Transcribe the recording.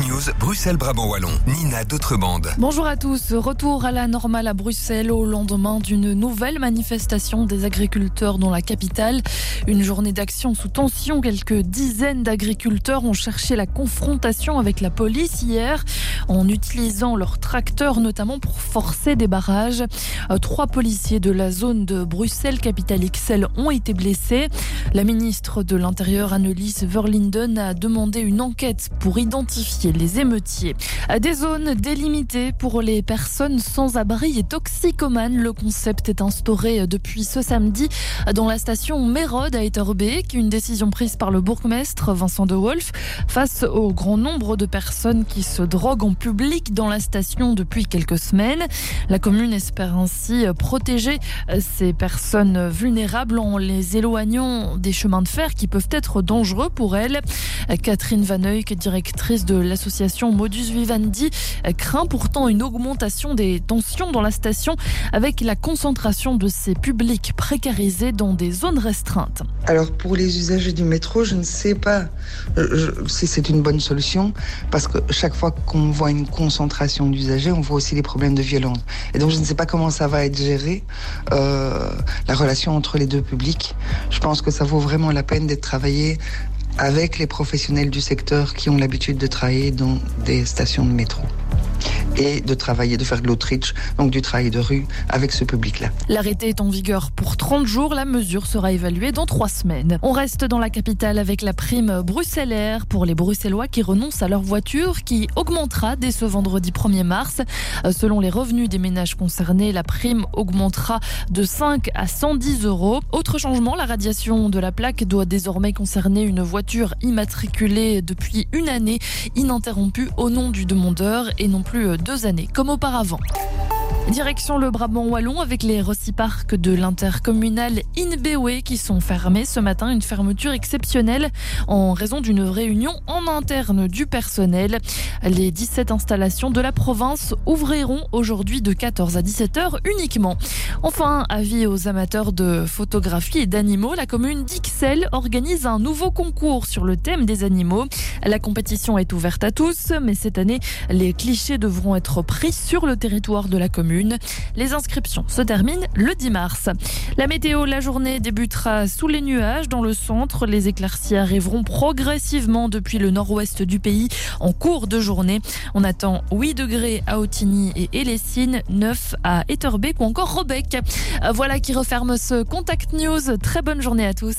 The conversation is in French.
News, Bruxelles-Brabant-Wallon. Nina D'autrebande. Bonjour à tous. Retour à la normale à Bruxelles au lendemain d'une nouvelle manifestation des agriculteurs dans la capitale. Une journée d'action sous tension. Quelques dizaines d'agriculteurs ont cherché la confrontation avec la police hier en utilisant leurs tracteurs notamment pour forcer des barrages. Euh, trois policiers de la zone de Bruxelles, capitale XL, ont été blessés. La ministre de l'Intérieur, Annelies Verlinden, a demandé une enquête pour identifier les émeutiers. Des zones délimitées pour les personnes sans abri et toxicomanes. Le concept est instauré depuis ce samedi dans la station Mérode à Etterbeek. Une décision prise par le bourgmestre Vincent de Wolf face au grand nombre de personnes qui se droguent en public dans la station depuis quelques semaines. La commune espère ainsi protéger ces personnes vulnérables en les éloignant des chemins de fer qui peuvent être dangereux pour elles. Catherine Van Eyck, directrice de l'association Modus Vivendi, craint pourtant une augmentation des tensions dans la station avec la concentration de ces publics précarisés dans des zones restreintes. Alors pour les usagers du métro, je ne sais pas si c'est une bonne solution parce que chaque fois qu'on voit une concentration d'usagers, on voit aussi les problèmes de violence. Et donc je ne sais pas comment ça va être géré, euh, la relation entre les deux publics. Je pense que ça vaut vraiment la peine d'être travaillé avec les professionnels du secteur qui ont l'habitude de travailler dans des stations de métro et de travailler, de faire de l'outreach, donc du travail de rue avec ce public-là. L'arrêté est en vigueur pour 30 jours. La mesure sera évaluée dans trois semaines. On reste dans la capitale avec la prime bruxellaire pour les Bruxellois qui renoncent à leur voiture qui augmentera dès ce vendredi 1er mars. Selon les revenus des ménages concernés, la prime augmentera de 5 à 110 euros. Autre changement, la radiation de la plaque doit désormais concerner une voiture immatriculée depuis une année ininterrompue au nom du demandeur et non plus deux années comme auparavant. Direction le Brabant Wallon avec les Rossiparcs de l'intercommunal Inbewe qui sont fermés ce matin. Une fermeture exceptionnelle en raison d'une réunion en interne du personnel. Les 17 installations de la province ouvriront aujourd'hui de 14 à 17 heures uniquement. Enfin, avis aux amateurs de photographie et d'animaux, la commune organise un nouveau concours sur le thème des animaux. La compétition est ouverte à tous, mais cette année, les clichés devront être pris sur le territoire de la commune. Les inscriptions se terminent le 10 mars. La météo, la journée débutera sous les nuages dans le centre. Les éclaircies arriveront progressivement depuis le nord-ouest du pays en cours de journée. On attend 8 degrés à Otigny et Elessine, 9 à Etterbeek ou encore Robeck. Voilà qui referme ce Contact News. Très bonne journée à tous.